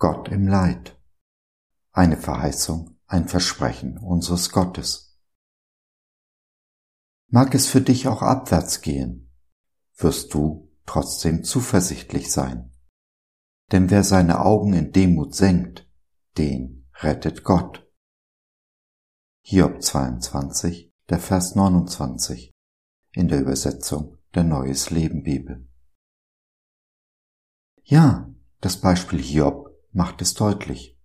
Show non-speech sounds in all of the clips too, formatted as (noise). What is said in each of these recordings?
Gott im Leid. Eine Verheißung, ein Versprechen unseres Gottes. Mag es für dich auch abwärts gehen, wirst du trotzdem zuversichtlich sein. Denn wer seine Augen in Demut senkt, den rettet Gott. Hiob 22, der Vers 29 in der Übersetzung der Neues Leben Bibel. Ja, das Beispiel Hiob macht es deutlich.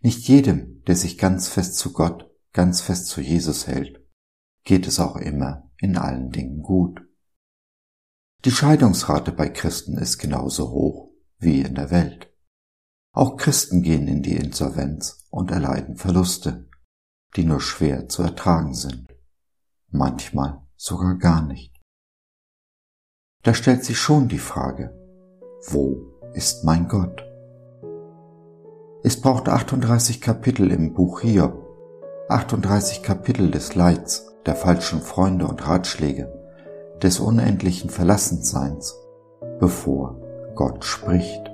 Nicht jedem, der sich ganz fest zu Gott, ganz fest zu Jesus hält, geht es auch immer in allen Dingen gut. Die Scheidungsrate bei Christen ist genauso hoch wie in der Welt. Auch Christen gehen in die Insolvenz und erleiden Verluste, die nur schwer zu ertragen sind, manchmal sogar gar nicht. Da stellt sich schon die Frage, wo ist mein Gott? Es braucht 38 Kapitel im Buch Hiob, 38 Kapitel des Leids, der falschen Freunde und Ratschläge, des unendlichen Verlassenseins, bevor Gott spricht.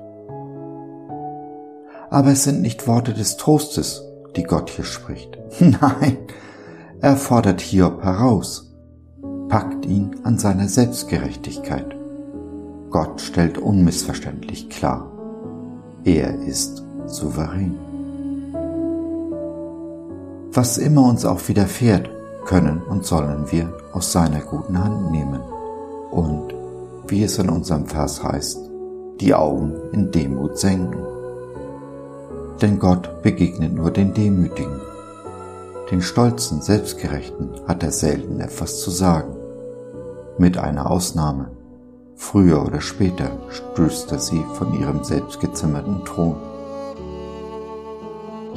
Aber es sind nicht Worte des Trostes, die Gott hier spricht. (laughs) Nein, er fordert Hiob heraus, packt ihn an seiner Selbstgerechtigkeit. Gott stellt unmissverständlich klar, er ist souverän. Was immer uns auch widerfährt, können und sollen wir aus seiner guten Hand nehmen und, wie es in unserem Vers heißt, die Augen in Demut senken. Denn Gott begegnet nur den Demütigen. Den stolzen, selbstgerechten hat er selten etwas zu sagen. Mit einer Ausnahme. Früher oder später stößt er sie von ihrem selbstgezimmerten Thron.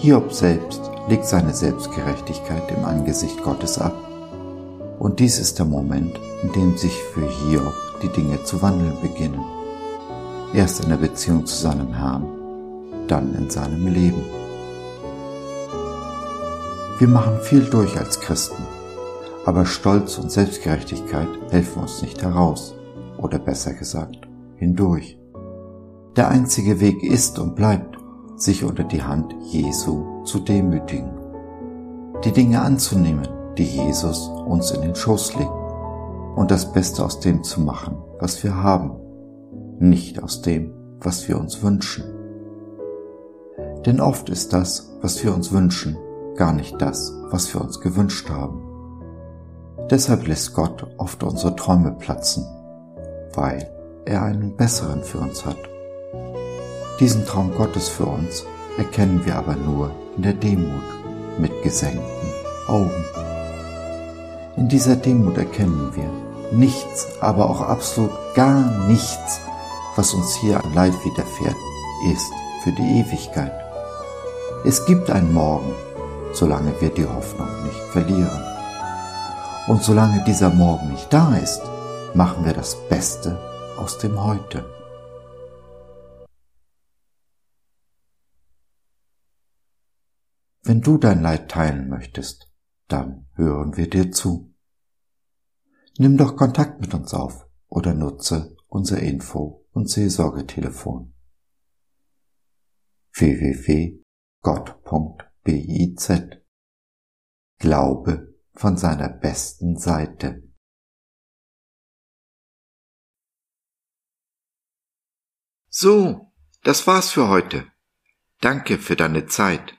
Hiob selbst legt seine Selbstgerechtigkeit im Angesicht Gottes ab. Und dies ist der Moment, in dem sich für Hiob die Dinge zu wandeln beginnen. Erst in der Beziehung zu seinem Herrn, dann in seinem Leben. Wir machen viel durch als Christen, aber Stolz und Selbstgerechtigkeit helfen uns nicht heraus, oder besser gesagt, hindurch. Der einzige Weg ist und bleibt sich unter die Hand Jesu zu demütigen, die Dinge anzunehmen, die Jesus uns in den Schoß legt und das Beste aus dem zu machen, was wir haben, nicht aus dem, was wir uns wünschen. Denn oft ist das, was wir uns wünschen, gar nicht das, was wir uns gewünscht haben. Deshalb lässt Gott oft unsere Träume platzen, weil er einen besseren für uns hat. Diesen Traum Gottes für uns erkennen wir aber nur in der Demut mit gesenkten Augen. In dieser Demut erkennen wir nichts, aber auch absolut gar nichts, was uns hier an Leid widerfährt, ist für die Ewigkeit. Es gibt ein Morgen, solange wir die Hoffnung nicht verlieren. Und solange dieser Morgen nicht da ist, machen wir das Beste aus dem Heute. Wenn du dein Leid teilen möchtest, dann hören wir dir zu. Nimm doch Kontakt mit uns auf oder nutze unser Info- und Seelsorgetelefon www.gott.biz Glaube von seiner besten Seite. So, das war's für heute. Danke für deine Zeit.